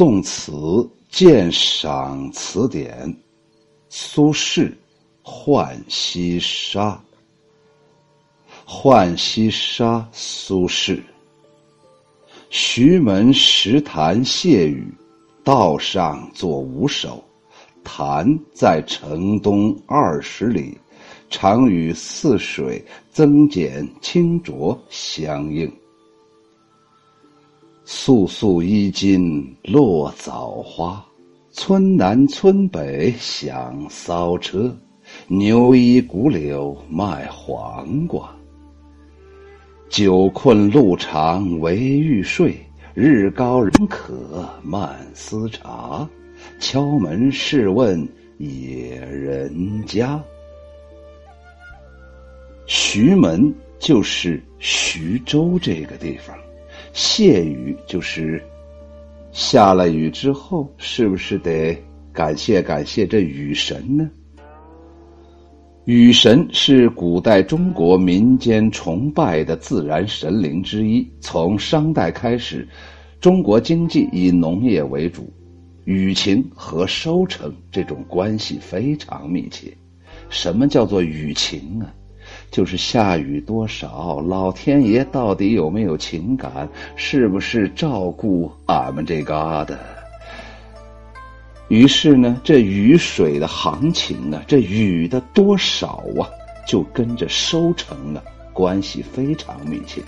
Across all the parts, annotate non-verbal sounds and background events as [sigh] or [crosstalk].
宋词鉴赏词典，苏轼《浣溪沙》。浣溪沙，苏轼。徐门石潭谢雨，道上作五首。潭在城东二十里，常与泗水增减清浊相应。素素衣襟落枣花，村南村北响骚车。牛衣古柳卖黄瓜。酒困路长唯欲睡，日高人渴慢思茶。敲门试问野人家。徐门就是徐州这个地方。谢雨就是下了雨之后，是不是得感谢感谢这雨神呢？雨神是古代中国民间崇拜的自然神灵之一。从商代开始，中国经济以农业为主，雨晴和收成这种关系非常密切。什么叫做雨晴啊？就是下雨多少，老天爷到底有没有情感？是不是照顾俺们这嘎达？于是呢，这雨水的行情啊，这雨的多少啊，就跟着收成啊关系非常密切。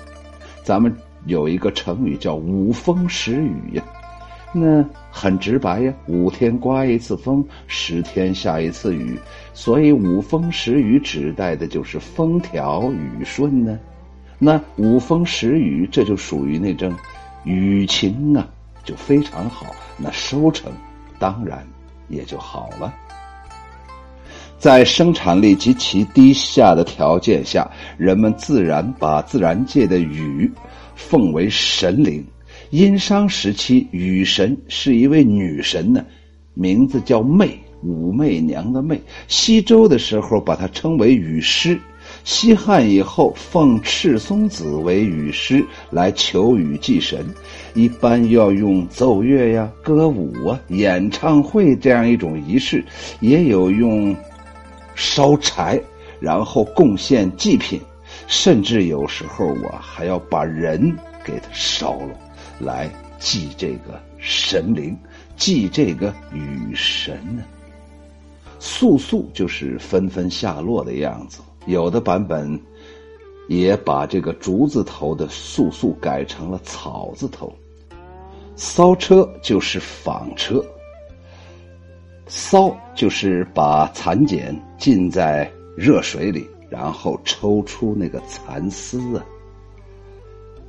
咱们有一个成语叫“五风十雨”呀。那很直白呀，五天刮一次风，十天下一次雨，所以五风十雨指代的就是风调雨顺呢。那五风十雨，这就属于那种雨晴啊，就非常好，那收成当然也就好了。在生产力极其低下的条件下，人们自然把自然界的雨奉为神灵。殷商时期，雨神是一位女神呢，名字叫媚，武媚娘的媚。西周的时候，把她称为雨师。西汉以后，奉赤松子为雨师来求雨祭神，一般要用奏乐呀、歌舞啊、演唱会这样一种仪式，也有用烧柴，然后贡献祭品，甚至有时候我还要把人给他烧了。来祭这个神灵，祭这个雨神呢？簌簌就是纷纷下落的样子。有的版本也把这个竹字头的簌簌改成了草字头。骚车就是纺车，骚就是把蚕茧浸在热水里，然后抽出那个蚕丝啊。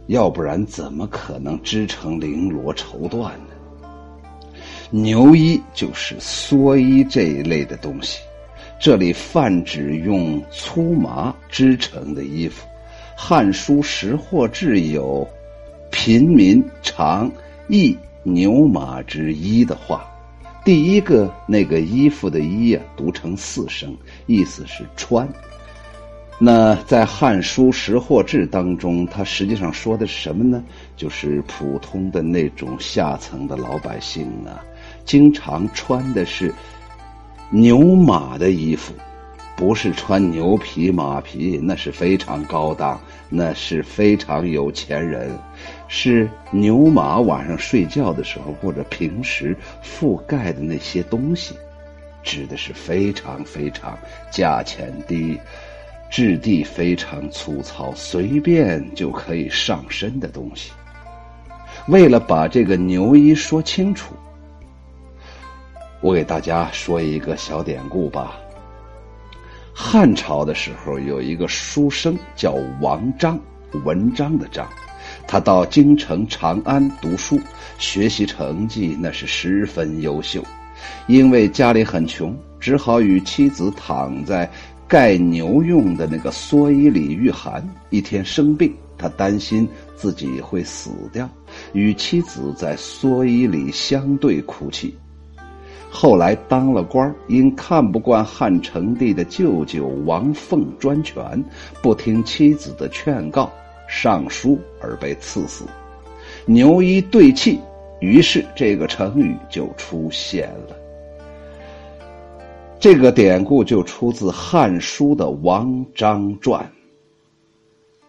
要不然怎么可能织成绫罗绸缎呢？牛衣就是蓑衣这一类的东西，这里泛指用粗麻织成的衣服。《汉书·识货志》有“平民常役牛马之衣”的话，第一个那个衣服的“衣”啊，读成四声，意思是穿。那在《汉书·识货志》当中，它实际上说的是什么呢？就是普通的那种下层的老百姓啊，经常穿的是牛马的衣服，不是穿牛皮马皮，那是非常高档，那是非常有钱人，是牛马晚上睡觉的时候或者平时覆盖的那些东西，指的是非常非常价钱低。质地非常粗糙，随便就可以上身的东西。为了把这个牛衣说清楚，我给大家说一个小典故吧。汉朝的时候，有一个书生叫王章，文章的章，他到京城长安读书，学习成绩那是十分优秀。因为家里很穷，只好与妻子躺在。盖牛用的那个蓑衣里御寒，一天生病，他担心自己会死掉，与妻子在蓑衣里相对哭泣。后来当了官因看不惯汉成帝的舅舅王凤专权，不听妻子的劝告，上书而被赐死。牛衣对泣，于是这个成语就出现了。这个典故就出自《汉书》的《王章传》，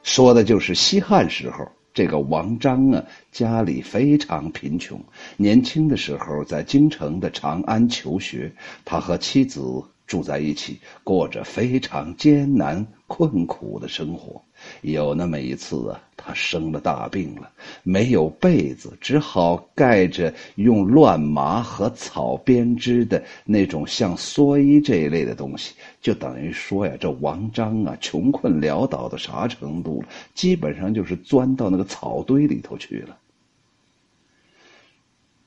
说的就是西汉时候。这个王章啊，家里非常贫穷。年轻的时候在京城的长安求学，他和妻子住在一起，过着非常艰难困苦的生活。有那么一次啊，他生了大病了，没有被子，只好盖着用乱麻和草编织的那种像蓑衣这一类的东西。就等于说呀，这王章啊，穷困潦倒到啥程度了？基本上就是钻到那个草堆里头去了。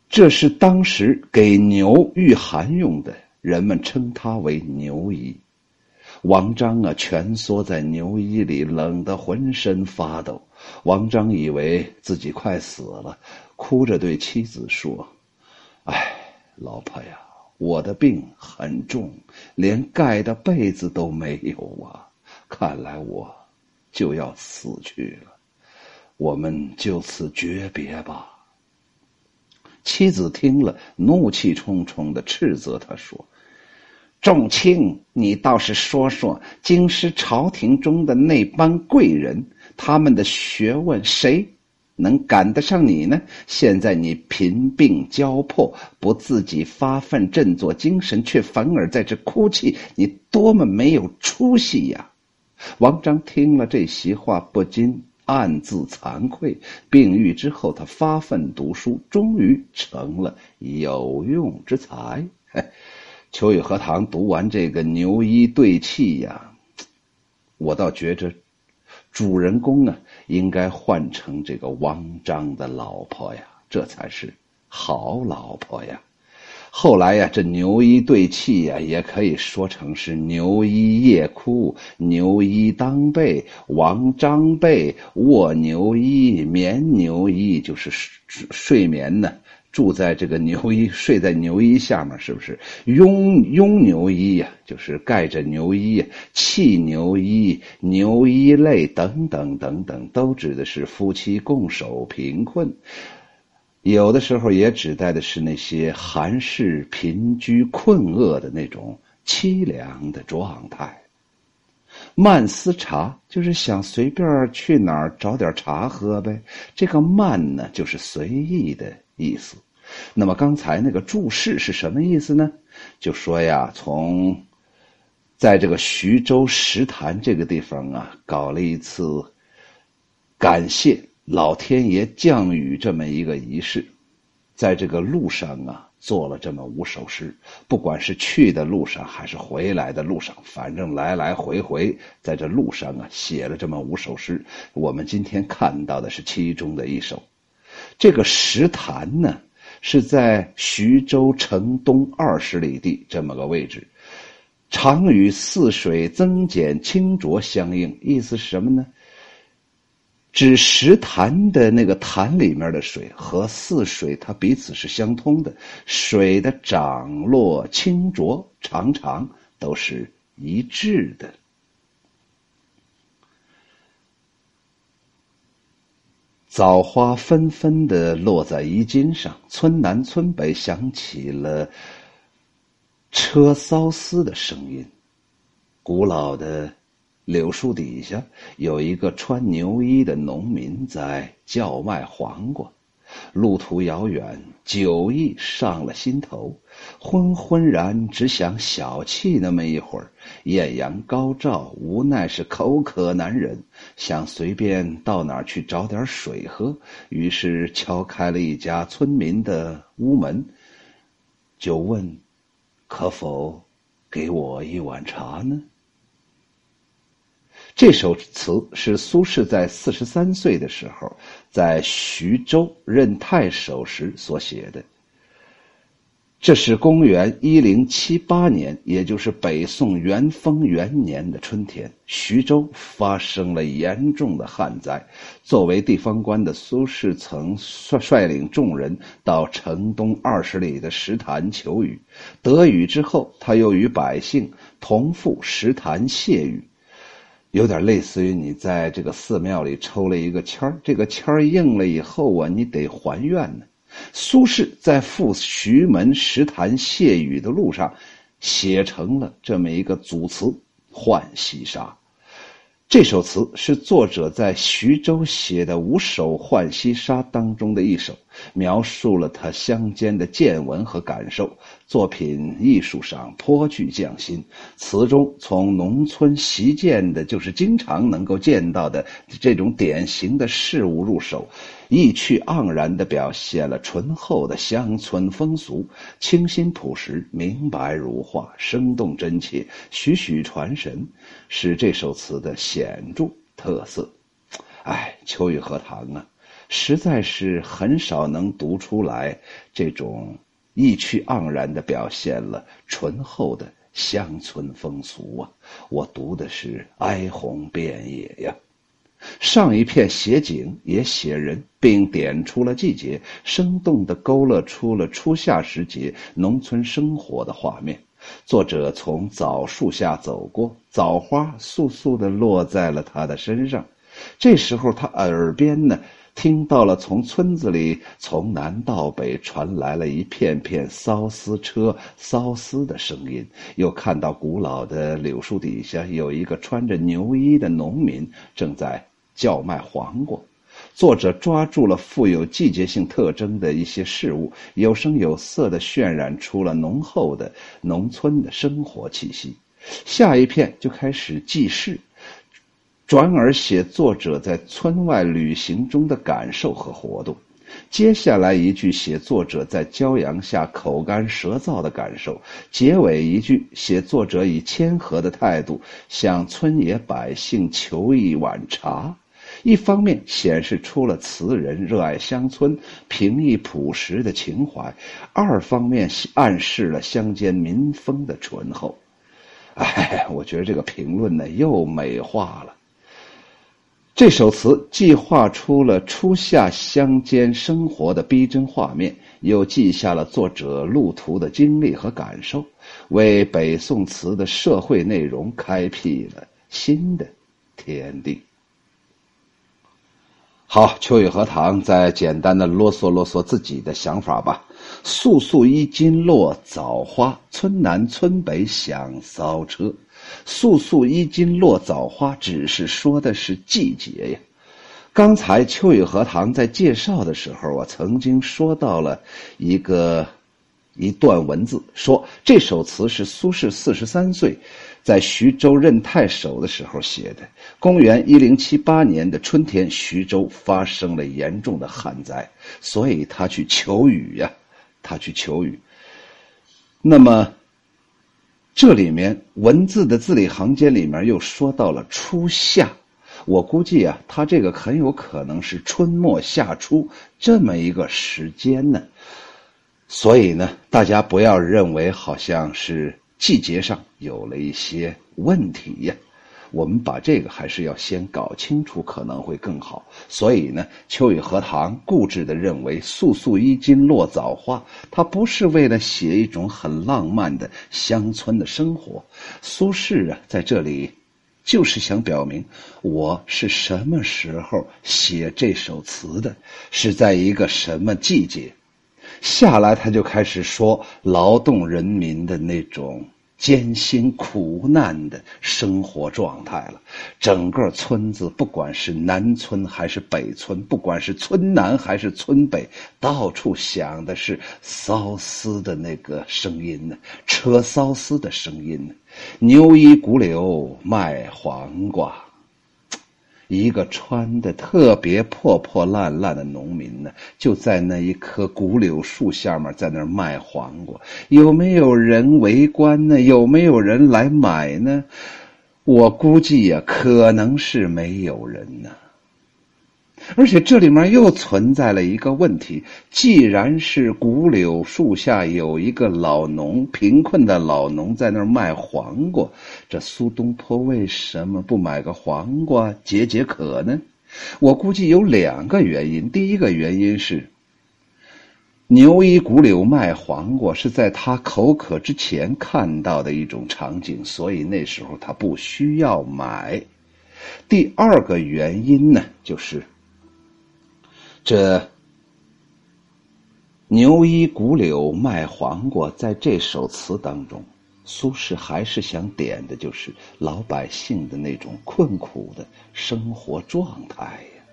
这是当时给牛御寒用的，人们称它为牛衣。王章啊，蜷缩在牛衣里，冷得浑身发抖。王章以为自己快死了，哭着对妻子说：“哎，老婆呀，我的病很重，连盖的被子都没有啊！看来我就要死去了，我们就此诀别吧。”妻子听了，怒气冲冲的斥责他说。众卿，你倒是说说，京师朝廷中的那帮贵人，他们的学问，谁能赶得上你呢？现在你贫病交迫，不自己发奋振作精神，却反而在这哭泣，你多么没有出息呀！王章听了这席话，不禁暗自惭愧。病愈之后，他发奋读书，终于成了有用之才。秋雨荷塘读完这个牛衣对泣呀，我倒觉着，主人公啊应该换成这个王章的老婆呀，这才是好老婆呀。后来呀，这牛衣对泣呀，也可以说成是牛衣夜哭，牛衣当被，王章被卧牛衣，眠牛衣，就是睡睡眠呢。住在这个牛衣，[laughs] 睡在牛衣下面，是不是？拥拥牛衣呀，就是盖着牛衣；弃牛衣、牛衣泪等等等等，都指的是夫妻共守贫困。有的时候也指代的是那些寒士贫居困厄的那种凄凉的状态。慢思茶就是想随便去哪儿找点茶喝呗。这个慢呢，就是随意的意思。那么刚才那个注释是什么意思呢？就说呀，从在这个徐州石潭这个地方啊，搞了一次感谢老天爷降雨这么一个仪式，在这个路上啊，做了这么五首诗。不管是去的路上还是回来的路上，反正来来回回在这路上啊，写了这么五首诗。我们今天看到的是其中的一首。这个石潭呢？是在徐州城东二十里地这么个位置，常与泗水增减清浊相应。意思是什么呢？指石潭的那个潭里面的水和泗水，它彼此是相通的，水的涨落清浊常常都是一致的。枣花纷纷的落在衣襟上，村南村北响起了车骚丝的声音。古老的柳树底下，有一个穿牛衣的农民在叫卖黄瓜。路途遥远，酒意上了心头，昏昏然，只想小憩那么一会儿。艳阳高照，无奈是口渴难忍，想随便到哪儿去找点水喝。于是敲开了一家村民的屋门，就问：“可否给我一碗茶呢？”这首词是苏轼在四十三岁的时候，在徐州任太守时所写的。这是公元一零七八年，也就是北宋元丰元年的春天，徐州发生了严重的旱灾。作为地方官的苏轼，曾率率领众人到城东二十里的石潭求雨。得雨之后，他又与百姓同赴石潭谢雨。有点类似于你在这个寺庙里抽了一个签儿，这个签儿应了以后啊，你得还愿呢。苏轼在赴徐门石潭谢雨的路上，写成了这么一个组词《浣溪沙》。这首词是作者在徐州写的五首《浣溪沙》当中的一首，描述了他乡间的见闻和感受。作品艺术上颇具匠心，词中从农村习见的，就是经常能够见到的这种典型的事物入手。意趣盎然地表现了醇厚的乡村风俗，清新朴实，明白如画，生动真切，栩栩传神，是这首词的显著特色。哎，秋雨荷塘啊，实在是很少能读出来这种意趣盎然的表现了醇厚的乡村风俗啊！我读的是哀鸿遍野呀。上一片写景也写人，并点出了季节，生动地勾勒出了初夏时节农村生活的画面。作者从枣树下走过，枣花簌簌地落在了他的身上。这时候，他耳边呢，听到了从村子里从南到北传来了一片片缫丝车缫丝的声音，又看到古老的柳树底下有一个穿着牛衣的农民正在。叫卖黄瓜，作者抓住了富有季节性特征的一些事物，有声有色地渲染出了浓厚的农村的生活气息。下一片就开始记事，转而写作者在村外旅行中的感受和活动。接下来一句写作者在骄阳下口干舌燥的感受。结尾一句写作者以谦和的态度向村野百姓求一碗茶。一方面显示出了词人热爱乡村、平易朴实的情怀；二方面暗示了乡间民风的醇厚。哎，我觉得这个评论呢又美化了这首词，既画出了初夏乡间生活的逼真画面，又记下了作者路途的经历和感受，为北宋词的社会内容开辟了新的天地。好，秋雨荷塘再简单的啰嗦啰嗦自己的想法吧。簌簌衣襟落枣花，村南村北响骚车。簌簌衣襟落枣花，只是说的是季节呀。刚才秋雨荷塘在介绍的时候，我曾经说到了一个一段文字，说这首词是苏轼四十三岁。在徐州任太守的时候写的。公元一零七八年的春天，徐州发生了严重的旱灾，所以他去求雨呀，他去求雨。那么，这里面文字的字里行间里面又说到了初夏，我估计啊，他这个很有可能是春末夏初这么一个时间呢。所以呢，大家不要认为好像是。季节上有了一些问题呀，我们把这个还是要先搞清楚，可能会更好。所以呢，秋雨荷塘固执地认为“簌簌衣襟落枣花”，它不是为了写一种很浪漫的乡村的生活。苏轼啊，在这里就是想表明，我是什么时候写这首词的，是在一个什么季节。下来，他就开始说劳动人民的那种艰辛苦难的生活状态了。整个村子，不管是南村还是北村，不管是村南还是村北，到处响的是骚丝的那个声音呢，车骚丝的声音呢，牛衣古柳卖黄瓜。一个穿的特别破破烂烂的农民呢，就在那一棵古柳树下面，在那儿卖黄瓜。有没有人围观呢？有没有人来买呢？我估计呀，可能是没有人呢。而且这里面又存在了一个问题：既然是古柳树下有一个老农，贫困的老农在那儿卖黄瓜，这苏东坡为什么不买个黄瓜解解渴呢？我估计有两个原因。第一个原因是，牛衣古柳卖黄瓜是在他口渴之前看到的一种场景，所以那时候他不需要买。第二个原因呢，就是。这牛衣古柳卖黄瓜，在这首词当中，苏轼还是想点的就是老百姓的那种困苦的生活状态呀。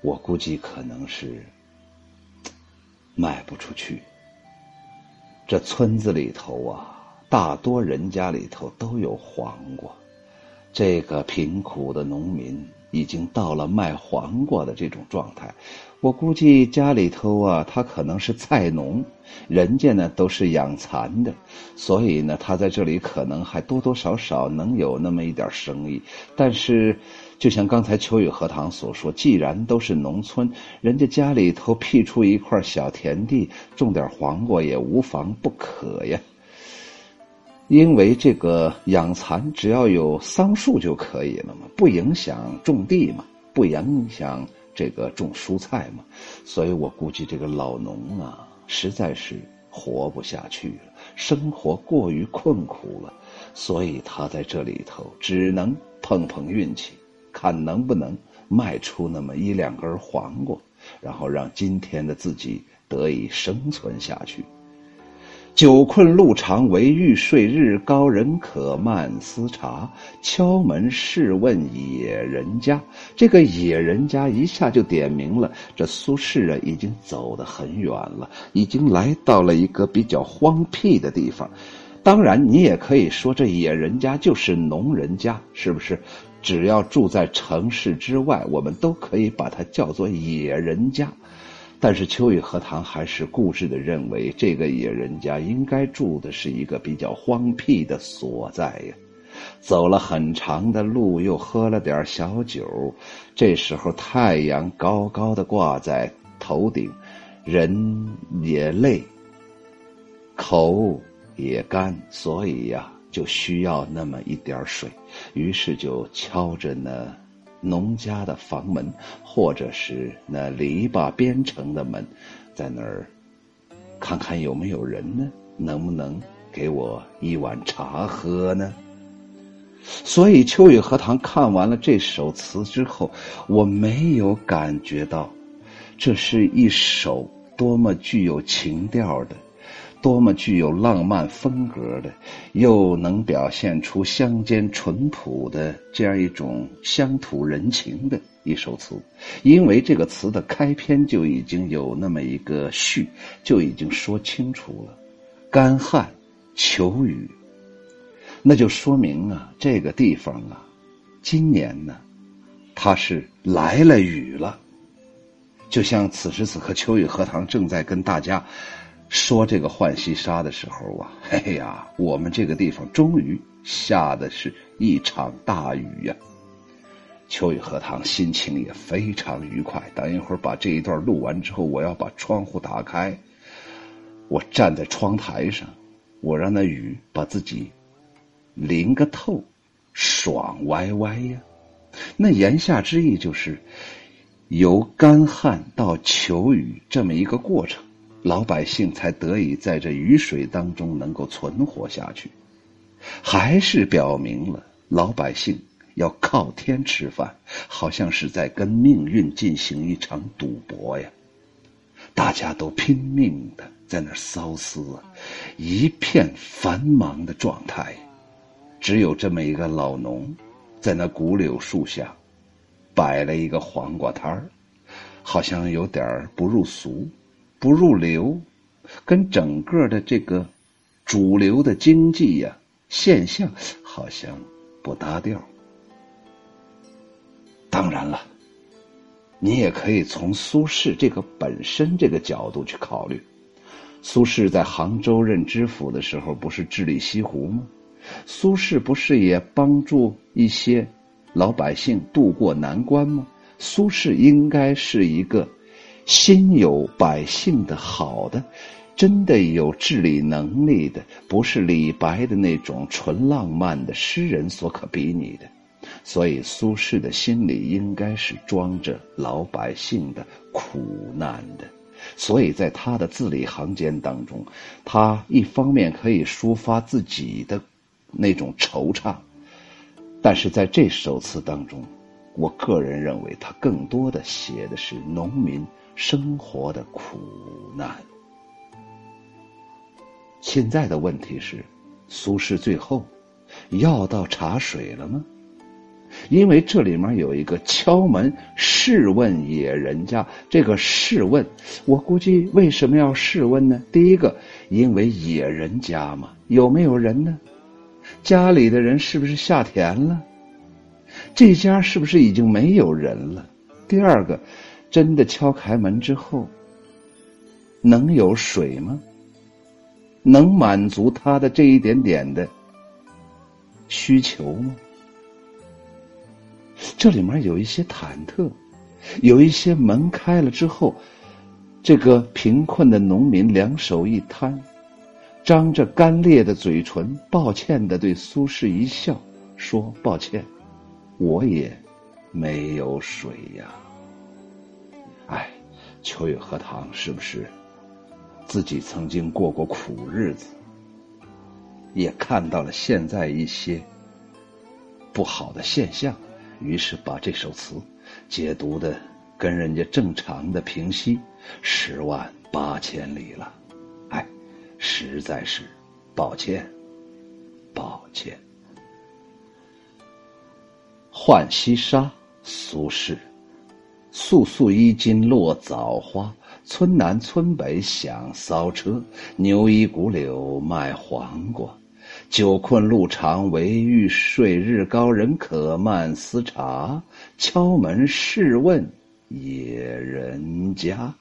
我估计可能是卖不出去。这村子里头啊，大多人家里头都有黄瓜，这个贫苦的农民已经到了卖黄瓜的这种状态。我估计家里头啊，他可能是菜农，人家呢都是养蚕的，所以呢，他在这里可能还多多少少能有那么一点生意。但是，就像刚才秋雨荷塘所说，既然都是农村，人家家里头辟出一块小田地，种点黄瓜也无妨不可呀。因为这个养蚕只要有桑树就可以了嘛，不影响种地嘛，不影响。这个种蔬菜嘛，所以我估计这个老农啊，实在是活不下去了，生活过于困苦了，所以他在这里头只能碰碰运气，看能不能卖出那么一两根黄瓜，然后让今天的自己得以生存下去。久困路长为欲睡，日高人可慢思茶。敲门试问野人家，这个野人家一下就点明了，这苏轼啊已经走得很远了，已经来到了一个比较荒僻的地方。当然，你也可以说这野人家就是农人家，是不是？只要住在城市之外，我们都可以把它叫做野人家。但是秋雨荷塘还是固执的认为，这个野人家应该住的是一个比较荒僻的所在呀。走了很长的路，又喝了点小酒，这时候太阳高高的挂在头顶，人也累，口也干，所以呀，就需要那么一点水。于是就敲着呢。农家的房门，或者是那篱笆边城的门，在那儿看看有没有人呢？能不能给我一碗茶喝呢？所以秋雨荷塘看完了这首词之后，我没有感觉到这是一首多么具有情调的。多么具有浪漫风格的，又能表现出乡间淳朴的这样一种乡土人情的一首词，因为这个词的开篇就已经有那么一个序，就已经说清楚了，干旱求雨，那就说明啊，这个地方啊，今年呢，它是来了雨了，就像此时此刻秋雨荷塘正在跟大家。说这个浣溪沙的时候啊，嘿 [laughs] 呀，我们这个地方终于下的是一场大雨呀。秋雨荷塘心情也非常愉快。等一会儿把这一段录完之后，我要把窗户打开，我站在窗台上，我让那雨把自己淋个透，爽歪歪呀。那言下之意就是由干旱到求雨这么一个过程。老百姓才得以在这雨水当中能够存活下去，还是表明了老百姓要靠天吃饭，好像是在跟命运进行一场赌博呀！大家都拼命的在那骚思啊，一片繁忙的状态，只有这么一个老农，在那古柳树下摆了一个黄瓜摊儿，好像有点不入俗。不入流，跟整个的这个主流的经济呀现象好像不搭调。当然了，你也可以从苏轼这个本身这个角度去考虑。苏轼在杭州任知府的时候，不是治理西湖吗？苏轼不是也帮助一些老百姓渡过难关吗？苏轼应该是一个。心有百姓的好的，真的有治理能力的，不是李白的那种纯浪漫的诗人所可比拟的。所以苏轼的心里应该是装着老百姓的苦难的。所以在他的字里行间当中，他一方面可以抒发自己的那种惆怅，但是在这首词当中，我个人认为他更多的写的是农民。生活的苦难。现在的问题是，苏轼最后要到茶水了吗？因为这里面有一个敲门试问野人家，这个试问，我估计为什么要试问呢？第一个，因为野人家嘛，有没有人呢？家里的人是不是下田了？这家是不是已经没有人了？第二个，真的敲开门之后，能有水吗？能满足他的这一点点的需求吗？这里面有一些忐忑，有一些门开了之后，这个贫困的农民两手一摊，张着干裂的嘴唇，抱歉的对苏轼一笑，说：“抱歉，我也没有水呀。”哎，秋月荷塘是不是自己曾经过过苦日子，也看到了现在一些不好的现象？于是把这首词解读的跟人家正常的平息十万八千里了，哎，实在是抱歉，抱歉。浣溪沙，苏轼。素素衣襟落枣花，村南村北响骚车。牛衣古柳卖黄瓜。酒困路长唯欲睡，日高人可慢思茶。敲门试问野人家。